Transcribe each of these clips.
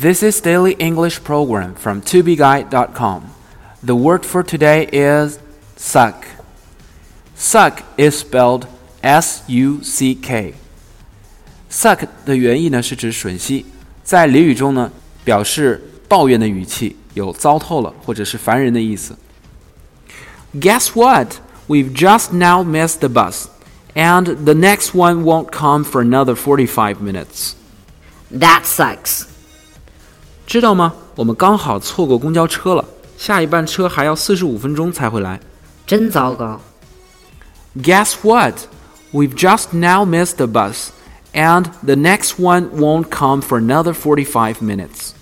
This is daily English program from tobeguide.com. The word for today is suck. Suck is spelled S U C K. Suck 的原意呢是指吮吸，在俚语中呢表示抱怨的语气，有糟透了或者是烦人的意思。Guess what? We've just now missed the bus, and the next one won't come for another 45 minutes. That sucks. 知道吗？我们刚好错过公交车了，下一班车还要四十五分钟才会来。真糟糕。 Guess what? We've just now missed the bus, and the next one won't come for another 45 minutes.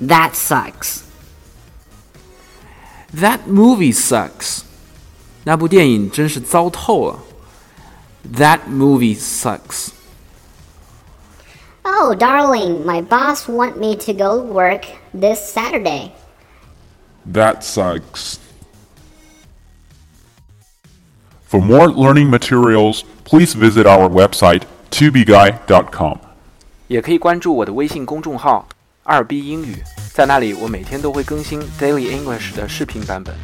That sucks. That movie sucks. 那部电影真是糟透了。That movie sucks. Oh, darling, my boss want me to go work this Saturday. That sucks. For more learning materials, please visit our website, tubeguy.com. 也可以关注我的微信公众号“二 B 英语”，在那里我每天都会更新 Daily English 的视频版本。